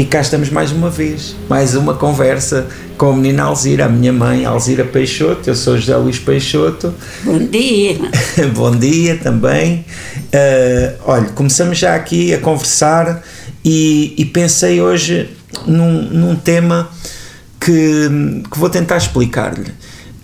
E cá estamos mais uma vez, mais uma conversa com a menina Alzira, a minha mãe, Alzira Peixoto. Eu sou José Luís Peixoto. Bom dia. Bom dia também. Uh, olha, começamos já aqui a conversar e, e pensei hoje num, num tema que, que vou tentar explicar-lhe.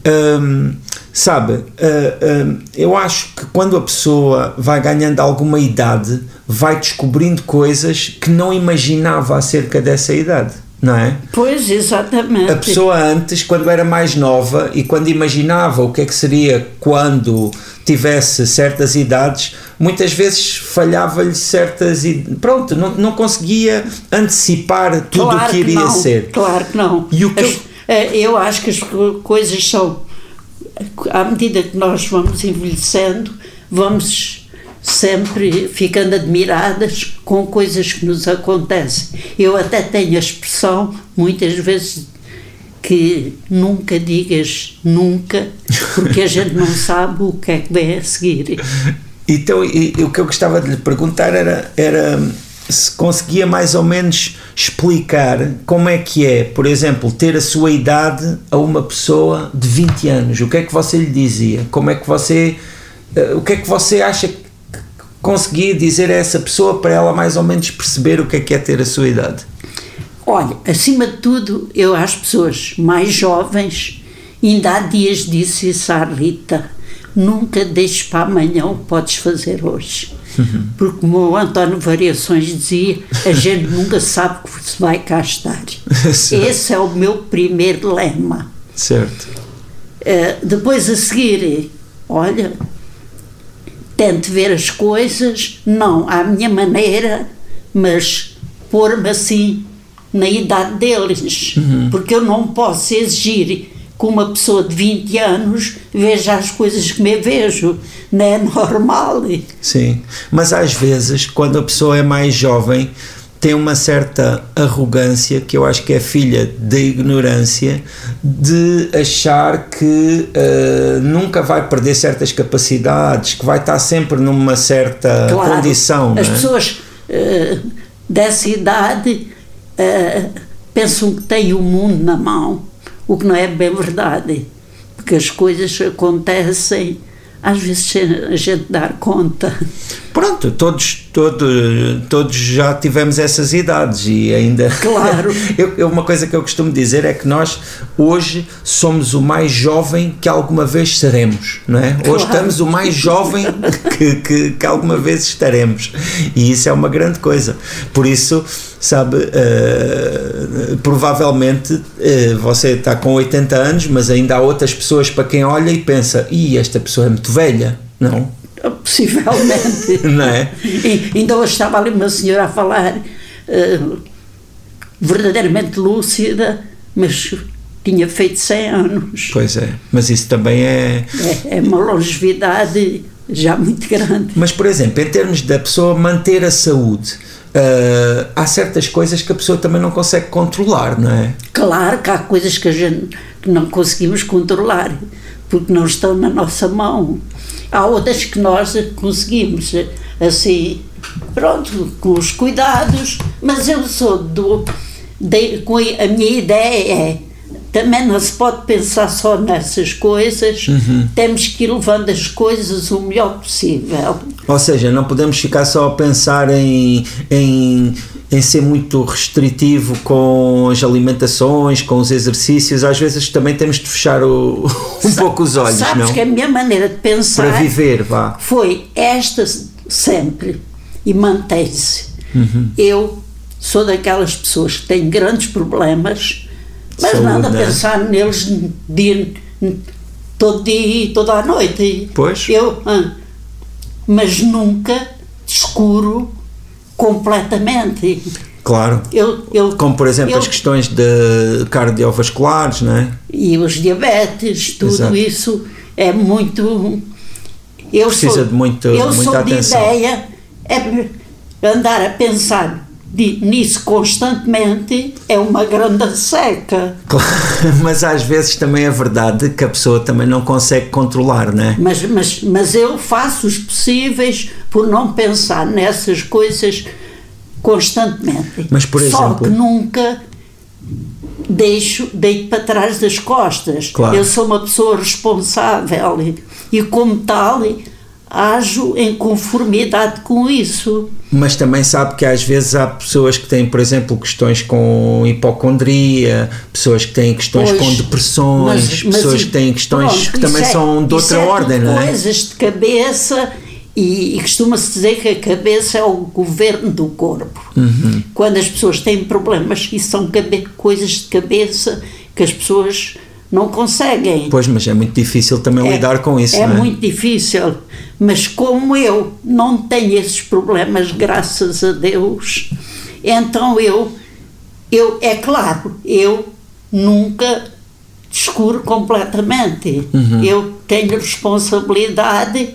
Um, sabe, uh, uh, eu acho que quando a pessoa vai ganhando alguma idade, vai descobrindo coisas que não imaginava acerca dessa idade. Não é? Pois, exatamente. A pessoa antes, quando era mais nova e quando imaginava o que é que seria quando tivesse certas idades, muitas vezes falhava-lhe certas. Pronto, não, não conseguia antecipar tudo claro o que iria que ser. Claro que não. E o que As, eu... Eh, eu acho que as coisas são. À medida que nós vamos envelhecendo, vamos sempre ficando admiradas com coisas que nos acontecem. Eu até tenho a expressão, muitas vezes, que nunca digas nunca, porque a gente não sabe o que é que vem a seguir. Então, e, e, o que eu gostava de lhe perguntar era, era se conseguia mais ou menos explicar como é que é, por exemplo, ter a sua idade a uma pessoa de 20 anos. O que é que você lhe dizia? Como é que você. Uh, o que é que você acha que conseguia dizer a essa pessoa para ela mais ou menos perceber o que é que é ter a sua idade? Olha, acima de tudo, eu às pessoas mais jovens, ainda há dias disse isso à Rita, nunca deixes para amanhã o que podes fazer hoje. Uhum. Porque como o António Variações dizia, a gente nunca sabe que se vai cá estar. Esse é o meu primeiro lema. Certo. Uh, depois a seguir, olha, tento ver as coisas, não à minha maneira, mas pôr-me assim na idade deles, uhum. porque eu não posso exigir que uma pessoa de 20 anos veja as coisas que me vejo, não é normal. Sim, mas às vezes, quando a pessoa é mais jovem, tem uma certa arrogância que eu acho que é filha da ignorância de achar que uh, nunca vai perder certas capacidades, que vai estar sempre numa certa claro, condição. As é? pessoas uh, dessa idade uh, pensam que têm o mundo na mão, o que não é bem verdade, porque as coisas acontecem às vezes a gente dar conta. Pronto, todos, todos, todos já tivemos essas idades e ainda. Claro. eu, uma coisa que eu costumo dizer é que nós hoje somos o mais jovem que alguma vez seremos, não é? Claro. Hoje estamos o mais jovem que, que, que, alguma vez estaremos e isso é uma grande coisa. Por isso, sabe, uh, provavelmente uh, você está com 80 anos, mas ainda há outras pessoas para quem olha e pensa: e esta pessoa é muito velha, não? Possivelmente. Não é? E, ainda hoje estava ali uma senhora a falar uh, verdadeiramente lúcida, mas tinha feito 100 anos. Pois é, mas isso também é. É, é uma longevidade já muito grande. Mas, por exemplo, em termos da pessoa manter a saúde. Uh, há certas coisas que a pessoa também não consegue controlar, não é? Claro que há coisas que a gente não conseguimos controlar, porque não estão na nossa mão. Há outras que nós conseguimos, assim, pronto, com os cuidados, mas eu sou do. De, com a minha ideia é também não se pode pensar só nessas coisas, uhum. temos que ir levando as coisas o melhor possível. Ou seja, não podemos ficar só a pensar em, em, em ser muito restritivo com as alimentações, com os exercícios, às vezes também temos de fechar o, um Sa pouco os olhos, sabes não? que a minha maneira de pensar para viver, vá. foi esta sempre e mantém-se. Uhum. Eu sou daquelas pessoas que têm grandes problemas mas Saúde, nada a né? pensar neles dia, todo dia e toda a noite. Pois. Eu, mas nunca escuro completamente. Claro. Eu, eu, Como, por exemplo, eu, as questões de cardiovasculares, não é? E os diabetes, tudo Exato. isso é muito. Eu Precisa sou, de muito, eu muita sou atenção. de ideia é andar a pensar de, nisso constantemente é uma grande seca. Claro, mas às vezes também é verdade que a pessoa também não consegue controlar, não é? Mas, mas, mas eu faço os possíveis por não pensar nessas coisas constantemente. Mas, por Só exemplo- que nunca deixo, deito para trás das costas. Claro. Eu sou uma pessoa responsável e, e como tal, ajo em conformidade com isso. Mas também sabe que às vezes há pessoas que têm, por exemplo, questões com hipocondria, pessoas que têm questões Pois, com depressões, mas- mas pessoas e- que têm questões pronto, que também é- são de outra é ordem, não é? coisas de cabeça e, e costuma-se dizer que a cabeça é o governo do corpo. Uhum. Quando as pessoas têm problemas, isso são coisas de cabeça que as pessoas não conseguem. Pois, mas é muito difícil também lidar com isso, É não é? muito difícil, mas como eu não tenho esses problemas, graças a Deus, então eu, eu é claro, eu nunca descuro completamente. Uhum. Eu tenho responsabilidade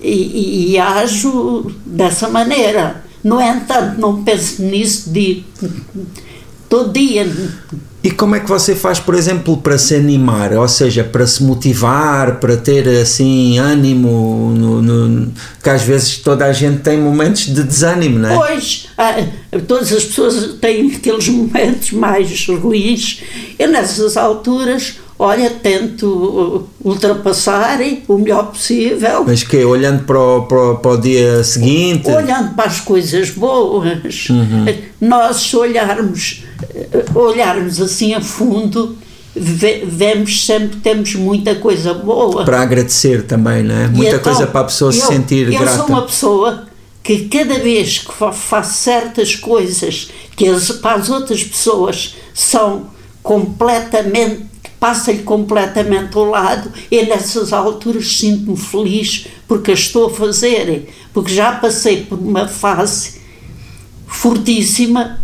e, e, ajo dessa maneira. No entanto, não penso nisso de todo dia. E como é que você faz, por exemplo, para se animar? Ou seja, para se motivar, para ter assim ânimo? No, no- que às vezes toda a gente tem momentos de desânimo, não é? Pois, ah, todas as pessoas têm aqueles momentos mais ruins. Eu, nessas alturas, olha, tento uh, ultrapassar o melhor possível, Mas que olhando para o, para, para o dia seguinte, olhando para as coisas boas. Nós, se olharmos, eh, olharmos assim a fundo, ve- vemos sempre que temos muita coisa boa. para agradecer também, não é? Muita então, coisa para a pessoa se eu- sentir eu grata. sou uma pessoa que cada vez que fa- faço certas coisas que as, para as outras pessoas são completamente passa-lhe completamente ao lado e nessas alturas sinto-me feliz porque estou a fazer porque já passei por uma fase fortíssima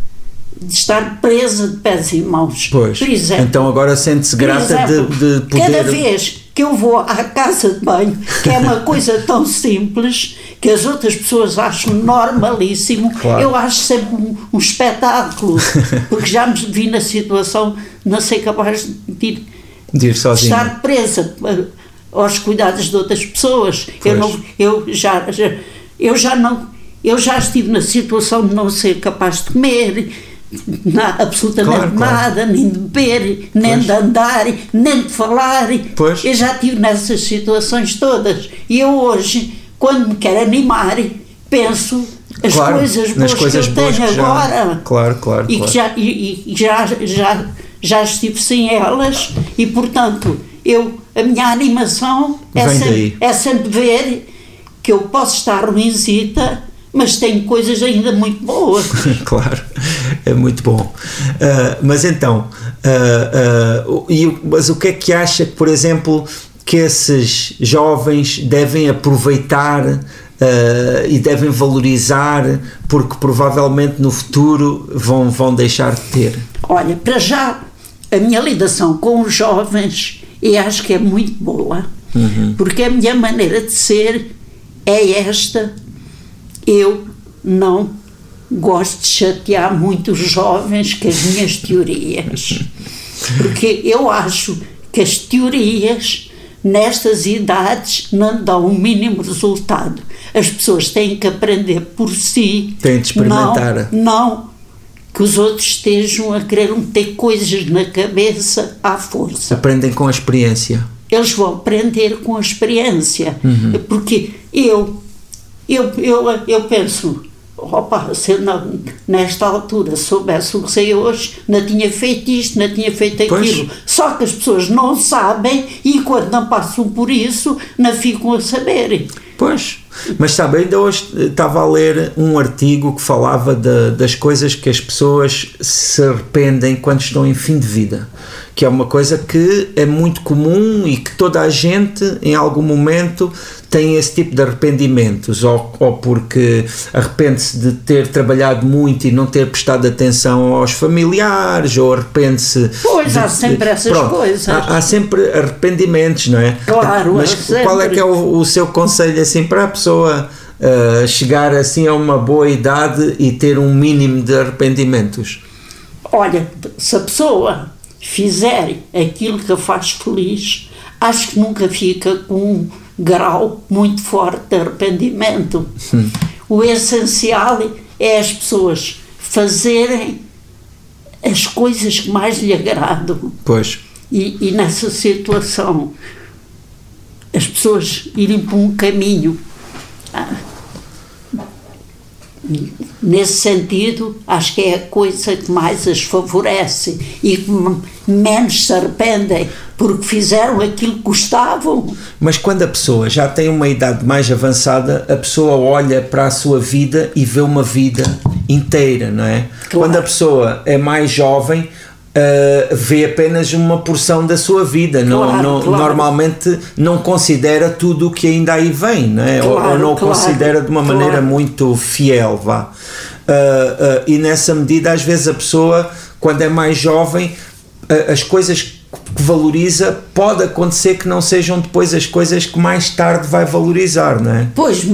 de estar presa de pés e mãos Pois. exemplo então agora sente-se grata exemplo, de, de poder. Cada vez que eu vou à casa de banho, que é uma coisa tão simples, que as outras pessoas acham normalíssimo, Claro. eu acho sempre um, um espetáculo, porque já me vi na situação de não ser capaz de ir de ir estar presa eh, aos cuidados de outras pessoas. Eu, não, eu, já, já- eu já não. Eu já estive na situação de não ser capaz de comer, na- absolutamente Claro, claro. nada, nem de beber, nem Pois. de andar, nem de falar. Pois. Eu já estive nessas situações todas. E eu hoje, quando me quero animar, penso as Claro, coisas boas coisas que eu tenho que já- agora Claro, claro, e claro. que já, e, e já, já, já estive sem elas e portanto eu, a minha animação é sempre, é sempre ver que eu posso estar ruimzita mas tenho coisas ainda muito boas claro, é muito bom. Ah, mas então, o- e mas o que é que acha que, por exemplo, que esses jovens devem aproveitar ah, e devem valorizar, porque provavelmente no futuro vão, vão deixar de ter? olha, para já a minha ligação com os jovens eu acho que é muito boa porque a minha maneira de ser é esta eu não gosto de chatear muito os jovens com as minhas teorias. Porque eu acho que as teorias nestas idades não dão o mínimo resultado. As pessoas têm que aprender por si. Têm de experimentar. Não, não que os outros estejam a querer meter coisas na cabeça à força Aprendem com a experiência. eles vão aprender com a experiência. Uhum. Porque eu, eu, eu, eu penso, opa, se eu não, nesta altura soubesse o que sei hoje, não tinha feito isto, não tinha feito Pois. aquilo. Só que as pessoas não sabem e quando não passam por isso, não ficam a saber. Pois, mas sabe, ainda hoje eh, estava a ler um artigo que falava de- das coisas que as pessoas se arrependem quando estão em fim de vida, que é uma coisa que é muito comum e que toda a gente em algum momento tem esse tipo de arrependimentos, ou, ou porque arrepende-se de ter trabalhado muito e não ter prestado atenção aos familiares, ou arrepende-se. Pois, de- há sempre essas Pronto, coisas. Há, há sempre arrependimentos, não é? Claro, Mas qual é que é o, o seu conselho assim para a pessoa uh, chegar assim a uma boa idade e ter um mínimo de arrependimentos? Olha, se a pessoa fizer aquilo que a faz feliz, acho que nunca fica com um grau muito forte de arrependimento. O essencial é as pessoas fazerem as coisas que mais lhe agradam. Pois. E, e nessa situação, as pessoas irem por um caminho. Ah, nesse sentido, acho que é a coisa que mais as favorece e que menos se arrependem porque fizeram aquilo que gostavam. Mas quando a pessoa já tem uma idade mais avançada, a pessoa olha para a sua vida e vê uma vida inteira, não é? Claro. Quando a pessoa é mais jovem, Uh, vê apenas uma porção da sua vida, claro, não, não claro. normalmente não considera tudo o que ainda aí vem, não é? Claro, ou, ou, não considera de uma maneira muito fiel, vá. Uh, uh, e nessa medida, às vezes a pessoa, quando é mais jovem, as coisas que valoriza pode acontecer que não sejam depois as coisas que mais tarde vai valorizar, não é? Pois,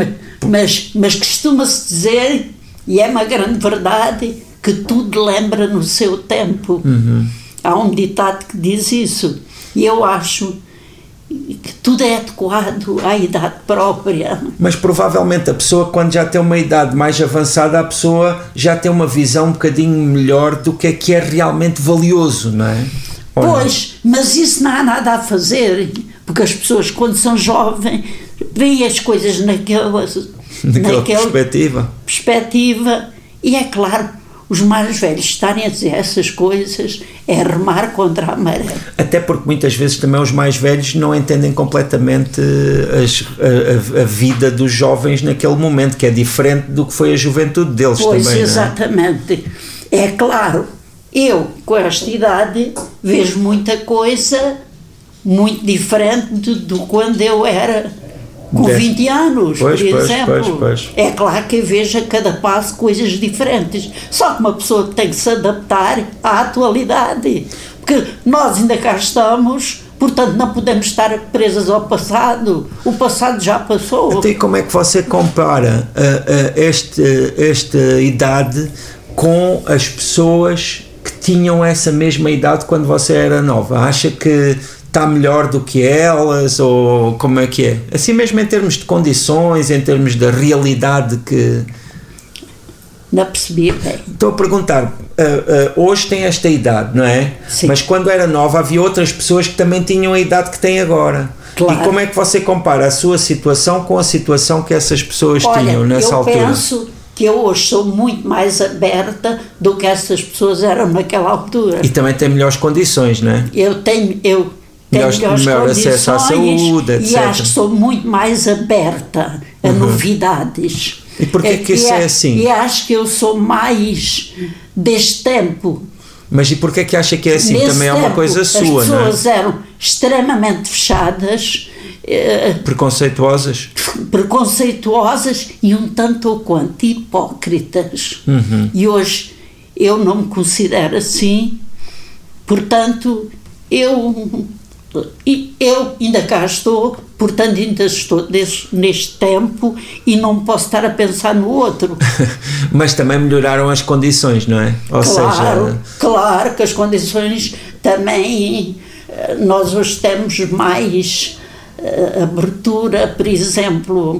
mas, mas costuma-se dizer, e é uma grande verdade, que tudo lembra no seu tempo. Uhum. Há um ditado que diz isso. E eu acho que tudo é adequado à idade própria. Mas provavelmente a pessoa, quando já tem uma idade mais avançada, a pessoa já tem uma visão um bocadinho melhor do que é que é realmente valioso, não é? Ou pois, não? mas isso não há nada a fazer, porque as pessoas, quando são jovens, veem as coisas naquela, naquela, naquela perspectiva. perspectiva. E é claro, os mais velhos estarem a dizer essas coisas é remar contra a maré. Até porque muitas vezes também os mais velhos não entendem completamente as, a, a, vida dos jovens naquele momento, que é diferente do que foi a juventude deles pois, também. Pois, exatamente. É? é claro, eu com esta idade vejo muita coisa muito diferente do, do quando eu era com 20 anos, pois, por exemplo. Pois, pois. É claro que vejo a cada passo coisas diferentes. Só que uma pessoa tem que se adaptar à atualidade. Porque nós ainda cá estamos, portanto não podemos estar presas ao passado. O passado já passou. Então, e como é que você compara uh, uh, este, esta idade com as pessoas que tinham essa mesma idade quando você era nova? Acha que está melhor do que elas ou como é que é? Assim mesmo em termos de condições, em termos da realidade que. Não percebi bem. Estou a perguntar, uh, uh, hoje tem esta idade, não é? Sim. Mas quando era nova havia outras pessoas que também tinham a idade que têm agora. Claro. E como é que você compara a sua situação com a situação que essas pessoas Olha, tinham nessa eu altura? Eu penso que eu hoje sou muito mais aberta do que essas pessoas eram naquela altura. E também tem melhores condições, não é? Eu tenho, eu melhor, melhor acesso à saúde, etc. E acho que sou muito mais aberta a uhum. novidades. E porquê é, que isso é, é assim? E acho que eu sou mais deste tempo. Mas e porquê que acha que é assim? Nesse Também é uma coisa sua, não é? As pessoas eram extremamente fechadas. Eh, preconceituosas? Preconceituosas e um tanto ou quanto hipócritas. Uhum. E hoje eu não me considero assim, portanto, eu e eu ainda cá estou, portanto ainda estou desse, neste tempo e não posso estar a pensar no outro. Mas também melhoraram as condições, não é? Ou claro, seja... claro que as condições também, eh, nós hoje temos mais uh, abertura, por exemplo,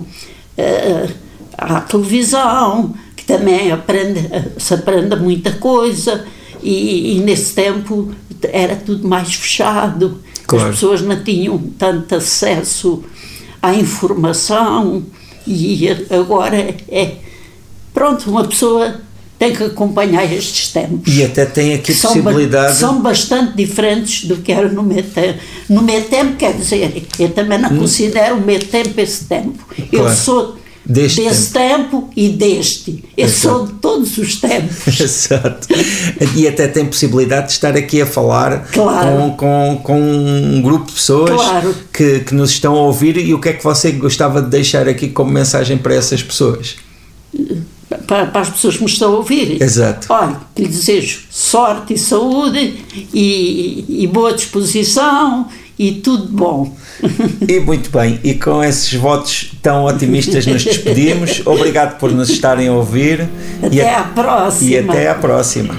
uh, à televisão, que também aprende, se aprende muita coisa, e, e nesse tempo era tudo mais fechado Claro. As pessoas não tinham tanto acesso à informação e agora é. Pronto, uma pessoa tem que acompanhar estes tempos. E até tem aqui são possibilidade. Ba são bastante diferentes do que era no meu tempo. No meu tempo, quer dizer, eu também não hum. considero o meu tempo esse tempo. Claro. Eu sou Deste desse tempo. tempo. e deste. Eu Exato. sou de todos os tempos. Exato. E até tem possibilidade de estar aqui a falar claro. com, com, com um grupo de pessoas claro. que, que nos estão a ouvir e o que é que você gostava de deixar aqui como mensagem para essas pessoas? Para, para as pessoas que me estão a ouvir. Exato. Olha, que lhe desejo sorte e saúde e, e boa disposição e tudo bom. E muito bem, e com esses votos tão otimistas nos despedimos. Obrigado por nos estarem a ouvir. Até e a, à próxima. E até à próxima.